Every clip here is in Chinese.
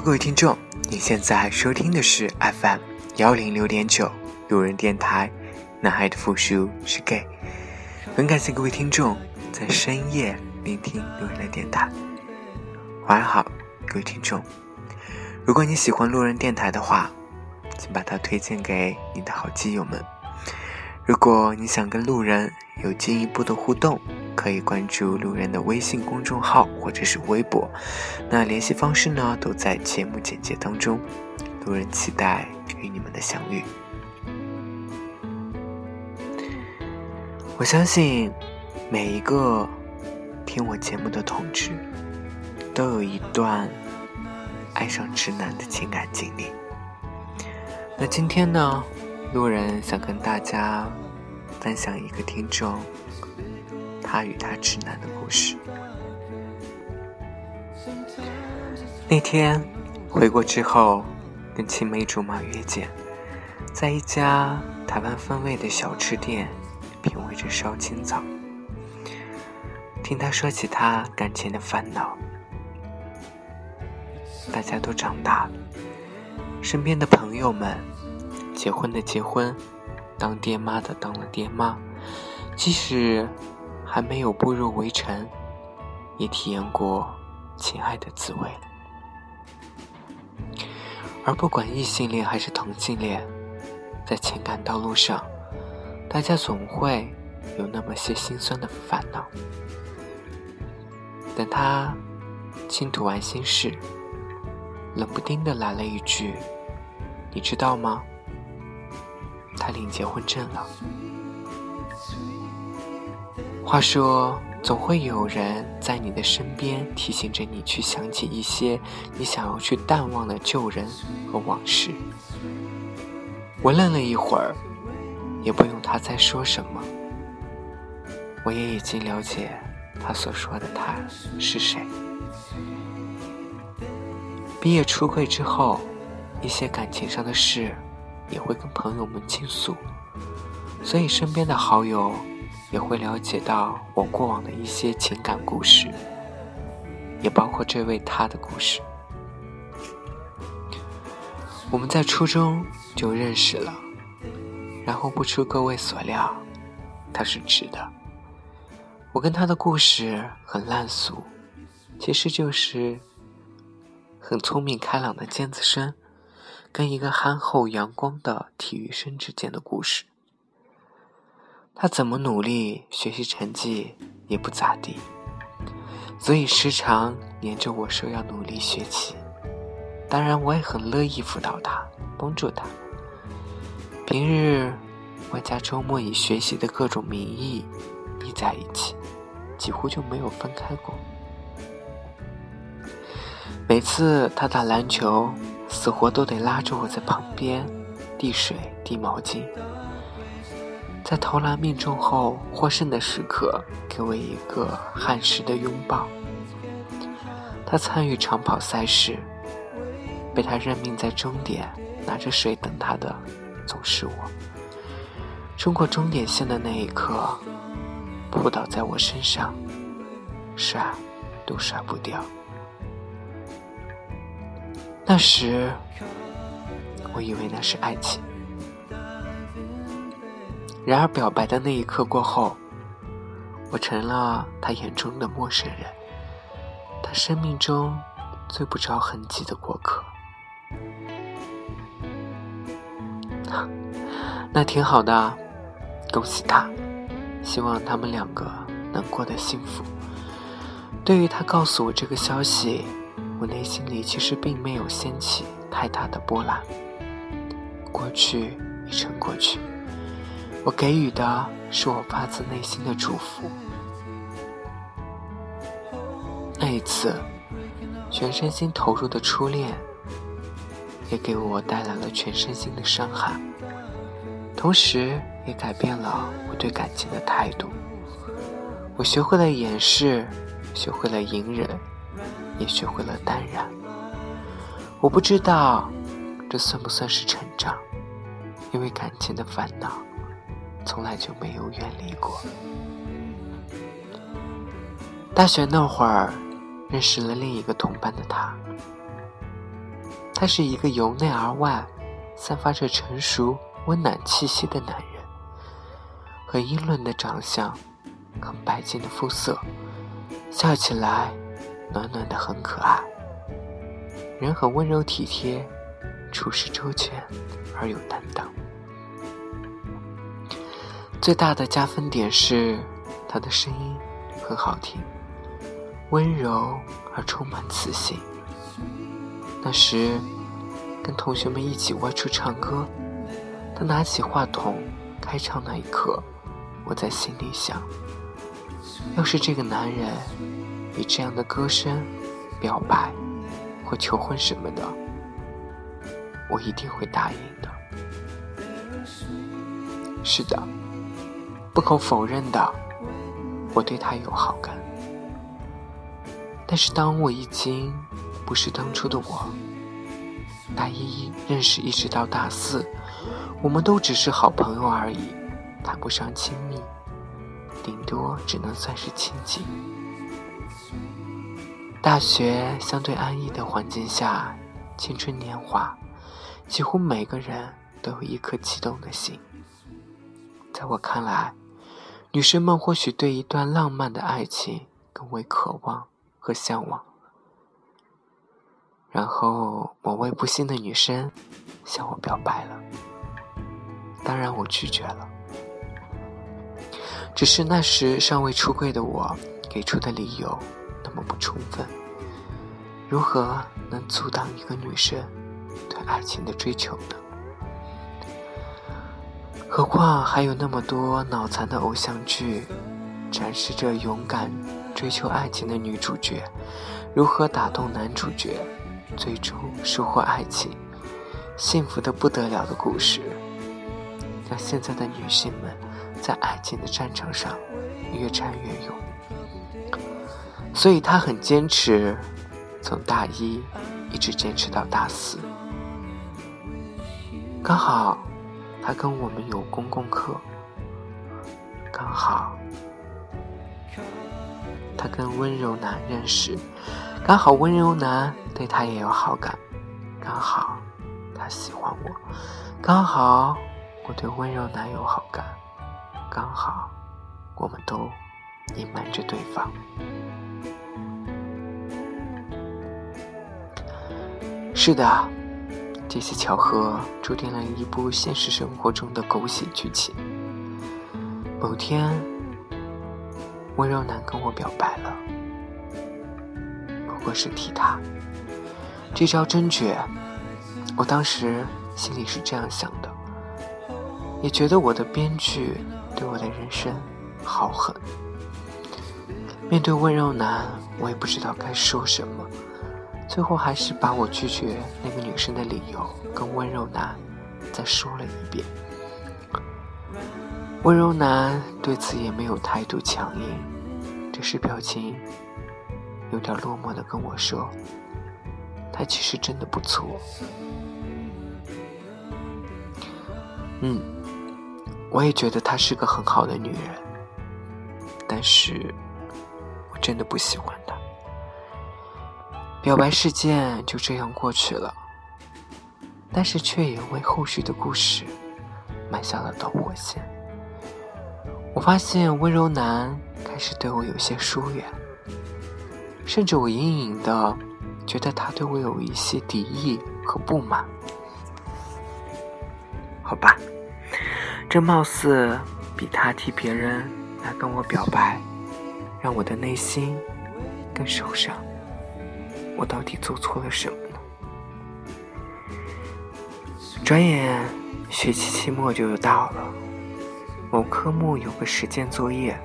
各位听众，你现在收听的是 FM 幺零六点九路人电台。男孩的复数是 gay。很感谢各位听众在深夜聆听路人的电台。晚上好，各位听众。如果你喜欢路人电台的话，请把它推荐给你的好基友们。如果你想跟路人有进一步的互动，可以关注路人的微信公众号或者是微博，那联系方式呢都在节目简介当中。路人期待与你们的相遇。我相信每一个听我节目的同志都有一段爱上直男的情感经历。那今天呢，路人想跟大家分享一个听众。他与他直男的故事。那天回国之后，跟青梅竹马约见，在一家台湾风味的小吃店品味着烧青草，听他说起他感情的烦恼。大家都长大了，身边的朋友们，结婚的结婚，当爹妈的当了爹妈，即使。还没有步入围城，也体验过情爱的滋味。而不管异性恋还是同性恋，在情感道路上，大家总会有那么些心酸的烦恼。等他倾吐完心事，冷不丁的来了一句：“你知道吗？他领结婚证了。”话说，总会有人在你的身边提醒着你去想起一些你想要去淡忘的旧人和往事。我愣了一会儿，也不用他再说什么，我也已经了解他所说的他是谁。毕业出柜之后，一些感情上的事也会跟朋友们倾诉，所以身边的好友。也会了解到我过往的一些情感故事，也包括这位他的故事。我们在初中就认识了，然后不出各位所料，他是直的。我跟他的故事很烂俗，其实就是很聪明开朗的尖子生，跟一个憨厚阳光的体育生之间的故事。他怎么努力，学习成绩也不咋地，所以时常黏着我说要努力学习。当然，我也很乐意辅导他，帮助他。平日外加周末以学习的各种名义腻在一起，几乎就没有分开过。每次他打篮球，死活都得拉着我在旁边递水、递毛巾。在投篮命中后获胜的时刻，给我一个汗湿的拥抱。他参与长跑赛事，被他任命在终点拿着水等他的，总是我。冲过终点线的那一刻，扑倒在我身上，甩都甩不掉。那时，我以为那是爱情。然而，表白的那一刻过后，我成了他眼中的陌生人，他生命中最不着痕迹的过客。那挺好的，恭喜他，希望他们两个能过得幸福。对于他告诉我这个消息，我内心里其实并没有掀起太大的波澜。过去已成过去。我给予的是我发自内心的祝福。那一次，全身心投入的初恋，也给我带来了全身心的伤害，同时也改变了我对感情的态度。我学会了掩饰，学会了隐忍，也学会了淡然。我不知道，这算不算是成长？因为感情的烦恼。从来就没有远离过。大学那会儿，认识了另一个同班的他。他是一个由内而外散发着成熟温暖气息的男人，很英伦的长相，很白净的肤色，笑起来暖暖的，很可爱。人很温柔体贴，处事周全而有担当。最大的加分点是他的声音很好听，温柔而充满磁性。那时跟同学们一起外出唱歌，他拿起话筒开唱那一刻，我在心里想：要是这个男人以这样的歌声表白。或求婚什么的，我一定会答应的。是的，不可否认的，我对他有好感。但是当我已经不是当初的我，大一认识一直到大四，我们都只是好朋友而已，谈不上亲密，顶多只能算是亲近。大学相对安逸的环境下，青春年华，几乎每个人都有一颗激动的心。在我看来，女生们或许对一段浪漫的爱情更为渴望和向往。然后，某位不幸的女生向我表白了，当然我拒绝了。只是那时尚未出柜的我给出的理由。那么不充分，如何能阻挡一个女生对爱情的追求呢？何况还有那么多脑残的偶像剧，展示着勇敢追求爱情的女主角如何打动男主角，最终收获爱情，幸福的不得了的故事，让现在的女性们在爱情的战场上越战越勇。所以他很坚持，从大一一直坚持到大四。刚好他跟我们有公共课，刚好他跟温柔男认识，刚好温柔男对他也有好感，刚好他喜欢我，刚好我对温柔男有好感，刚好我们都隐瞒着对方。是的，这些巧合注定了一部现实生活中的狗血剧情。某天，温柔男跟我表白了，不过是替他。这招真绝，我当时心里是这样想的，也觉得我的编剧对我的人生好狠。面对温柔男，我也不知道该说什么。最后还是把我拒绝那个女生的理由跟温柔男再说了一遍。温柔男对此也没有态度强硬，只是表情有点落寞的跟我说：“她其实真的不错。”嗯，我也觉得她是个很好的女人，但是我真的不喜欢她。表白事件就这样过去了，但是却也为后续的故事埋下了导火线。我发现温柔男开始对我有些疏远，甚至我隐隐的觉得他对我有一些敌意和不满。好吧，这貌似比他替别人来跟我表白，让我的内心更受伤。我到底做错了什么呢？转眼学期期末就要到了，某科目有个实践作业，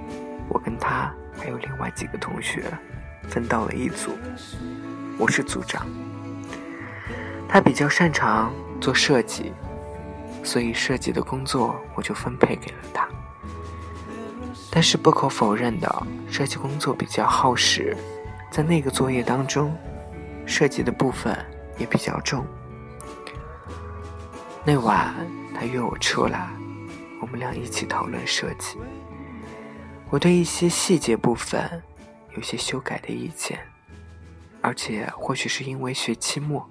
我跟他还有另外几个同学分到了一组，我是组长。他比较擅长做设计，所以设计的工作我就分配给了他。但是不可否认的，设计工作比较耗时，在那个作业当中。设计的部分也比较重。那晚他约我出来，我们俩一起讨论设计。我对一些细节部分有些修改的意见，而且或许是因为学期末，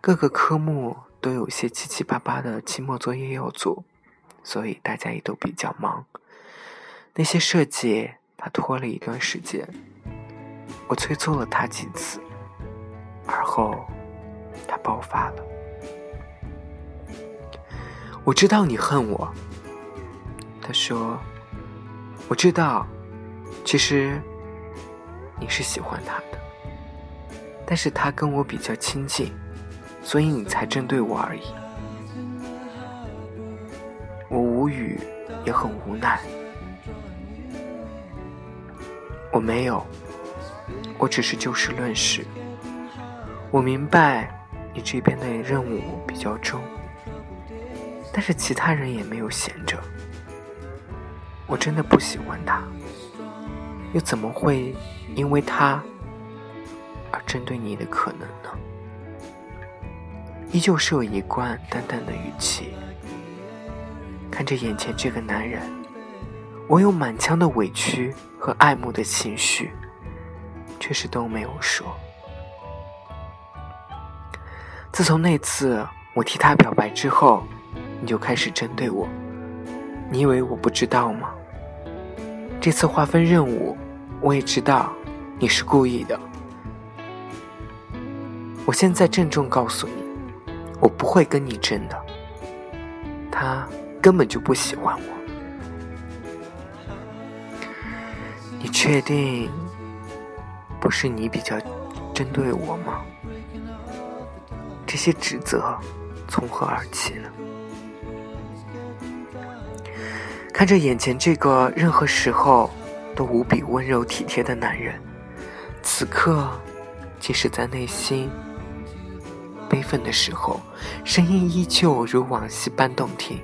各个科目都有些七七八八的期末作业要做，所以大家也都比较忙。那些设计他拖了一段时间，我催促了他几次，而后他爆发了。我知道你恨我，他说。我知道，其实你是喜欢他的，但是他跟我比较亲近，所以你才针对我而已。我无语，也很无奈。我没有，我只是就事论事。我明白你这边的任务比较重，但是其他人也没有闲着。我真的不喜欢他，又怎么会因为他而针对你的可能呢？依旧是有一贯淡淡的语气，看着眼前这个男人，我有满腔的委屈和爱慕的情绪，却是都没有说。自从那次我替他表白之后，你就开始针对我。你以为我不知道吗？这次划分任务，我也知道你是故意的。我现在郑重告诉你，我不会跟你争的。他根本就不喜欢我。你确定不是你比较针对我吗？这些指责从何而起呢？看着眼前这个任何时候都无比温柔体贴的男人，此刻，即使在内心悲愤的时候，声音依旧如往昔般动听。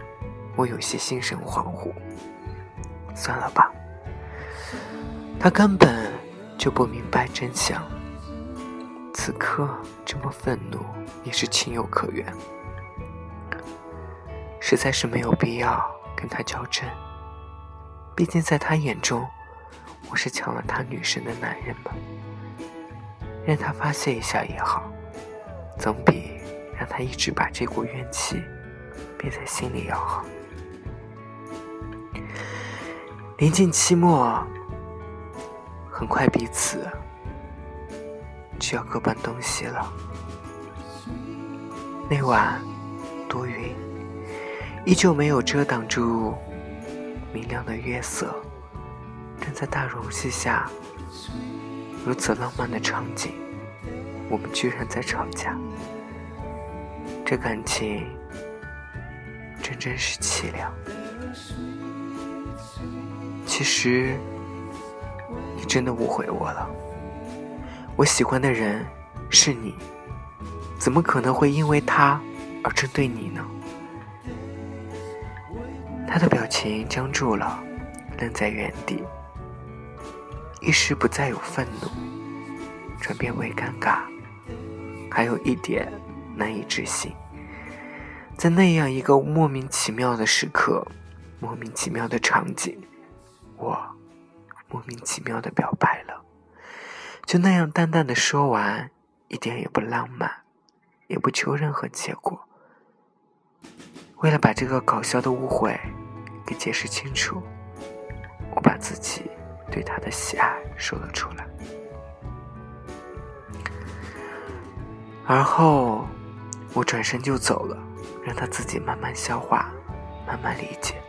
我有些心神恍惚。算了吧，他根本就不明白真相。此刻这么愤怒也是情有可原，实在是没有必要。跟他较真，毕竟在他眼中，我是抢了他女神的男人嘛。让他发泄一下也好，总比让他一直把这股怨气憋在心里要好。临近期末，很快彼此就要各奔东西了。那晚多云。依旧没有遮挡住明亮的月色，站在大榕树下，如此浪漫的场景，我们居然在吵架，这感情真真是凄凉。其实你真的误会我了，我喜欢的人是你，怎么可能会因为他而针对你呢？他的表情僵住了，愣在原地，一时不再有愤怒，转变为尴尬，还有一点难以置信。在那样一个莫名其妙的时刻，莫名其妙的场景，我莫名其妙的表白了，就那样淡淡的说完，一点也不浪漫，也不求任何结果。为了把这个搞笑的误会。给解释清楚，我把自己对他的喜爱说了出来，而后我转身就走了，让他自己慢慢消化，慢慢理解。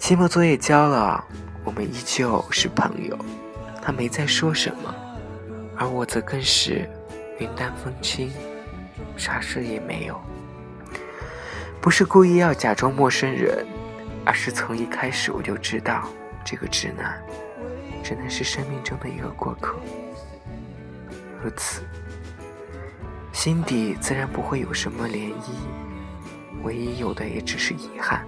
期末作业交了，我们依旧是朋友，他没再说什么，而我则更是云淡风轻，啥事也没有，不是故意要假装陌生人。而是从一开始我就知道，这个直男只能是生命中的一个过客。如此，心底自然不会有什么涟漪，唯一有的也只是遗憾。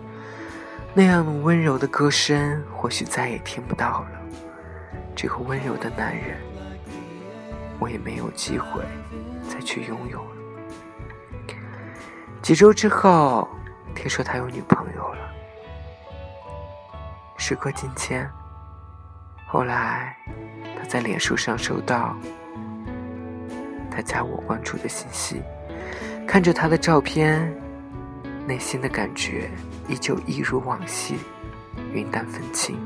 那样温柔的歌声，或许再也听不到了。这个温柔的男人，我也没有机会再去拥有了。几周之后，听说他有女朋友了。时过境迁，后来他在脸书上收到他加我关注的信息，看着他的照片，内心的感觉依旧一如往昔，云淡风轻。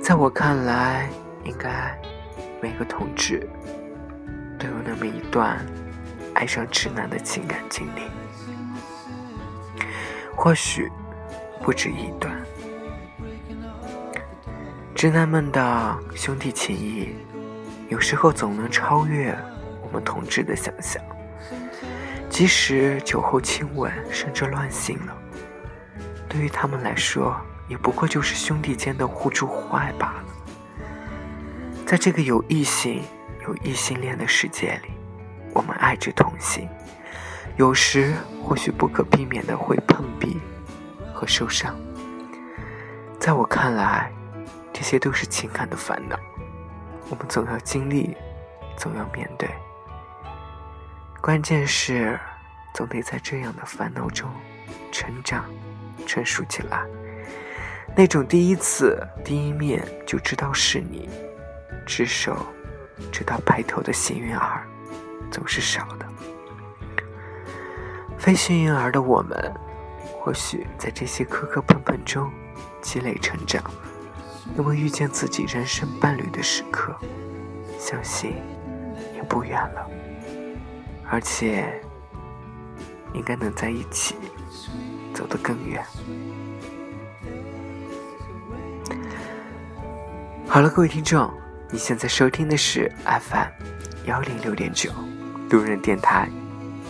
在我看来，应该每个同志都有那么一段爱上直男的情感经历，或许不止一段。直男们的兄弟情谊，有时候总能超越我们同志的想象。即使酒后亲吻，甚至乱性了，对于他们来说，也不过就是兄弟间的互助互爱罢了。在这个有异性、有异性恋的世界里，我们爱着同性，有时或许不可避免的会碰壁和受伤。在我看来。这些都是情感的烦恼，我们总要经历，总要面对。关键是，总得在这样的烦恼中成长、成熟起来。那种第一次、第一面就知道是你，执手直到白头的幸运儿，总是少的。非幸运儿的我们，或许在这些磕磕碰碰中积累成长。那么遇见自己人生伴侣的时刻，相信也不远了，而且应该能在一起走得更远。好了，各位听众，你现在收听的是 FM 幺零六点九路人电台，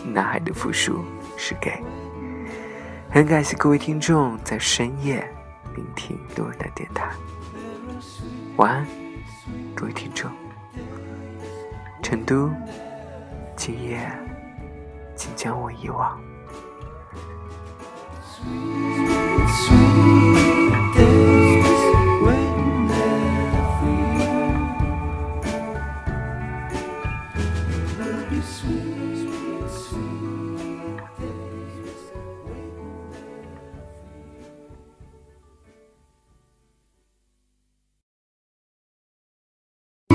男孩的复数是 gay。很感谢各位听众在深夜聆听路人的电台。晚安，各位听众。成都，今夜，请将我遗忘。